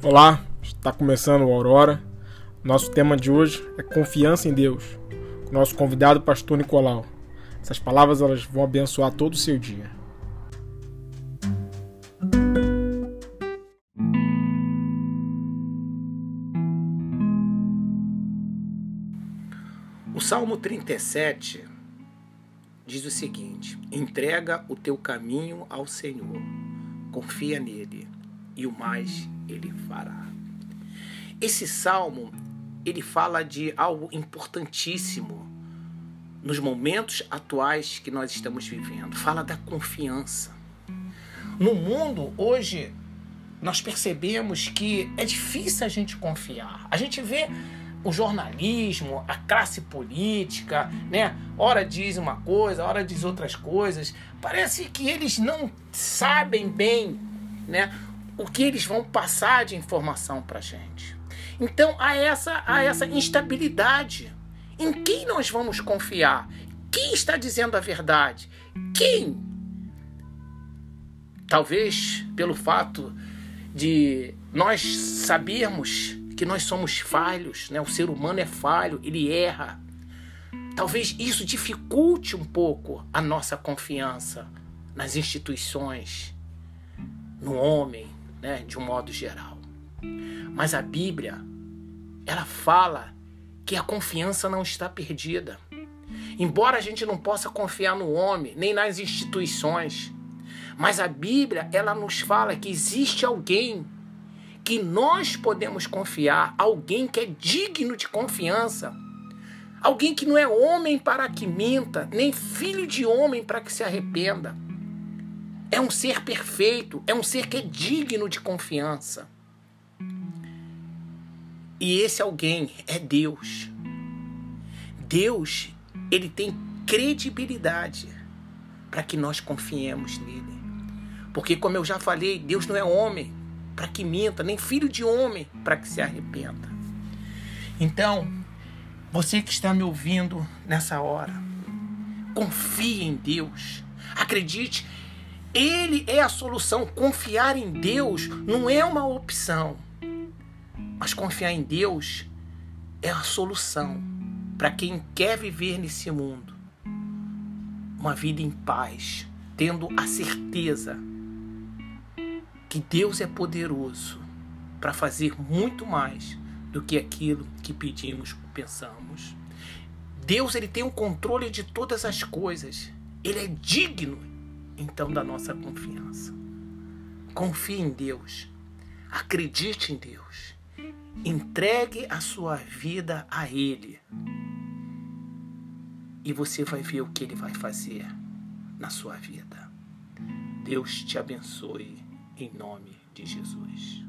Olá, está começando o Aurora. Nosso tema de hoje é confiança em Deus. Nosso convidado, pastor Nicolau. Essas palavras elas vão abençoar todo o seu dia. O Salmo 37 diz o seguinte: Entrega o teu caminho ao Senhor, confia nele, e o mais ele fará. Esse salmo, ele fala de algo importantíssimo nos momentos atuais que nós estamos vivendo. Fala da confiança. No mundo hoje nós percebemos que é difícil a gente confiar. A gente vê o jornalismo, a classe política, né? Ora diz uma coisa, ora diz outras coisas. Parece que eles não sabem bem, né? O que eles vão passar de informação para a gente. Então há essa, há essa instabilidade. Em quem nós vamos confiar? Quem está dizendo a verdade? Quem? Talvez pelo fato de nós sabermos que nós somos falhos, né? o ser humano é falho, ele erra. Talvez isso dificulte um pouco a nossa confiança nas instituições, no homem, né, de um modo geral. Mas a Bíblia, ela fala que a confiança não está perdida. Embora a gente não possa confiar no homem, nem nas instituições, mas a Bíblia, ela nos fala que existe alguém que nós podemos confiar, alguém que é digno de confiança. Alguém que não é homem para que minta, nem filho de homem para que se arrependa. É um ser perfeito, é um ser que é digno de confiança. E esse alguém é Deus. Deus, ele tem credibilidade para que nós confiemos nele. Porque, como eu já falei, Deus não é homem para que minta, nem filho de homem para que se arrependa. Então, você que está me ouvindo nessa hora, confie em Deus. Acredite ele é a solução. Confiar em Deus não é uma opção, mas confiar em Deus é a solução para quem quer viver nesse mundo uma vida em paz, tendo a certeza que Deus é poderoso para fazer muito mais do que aquilo que pedimos ou pensamos. Deus ele tem o controle de todas as coisas. Ele é digno então da nossa confiança. Confie em Deus. Acredite em Deus. Entregue a sua vida a Ele. E você vai ver o que Ele vai fazer na sua vida. Deus te abençoe em nome de Jesus.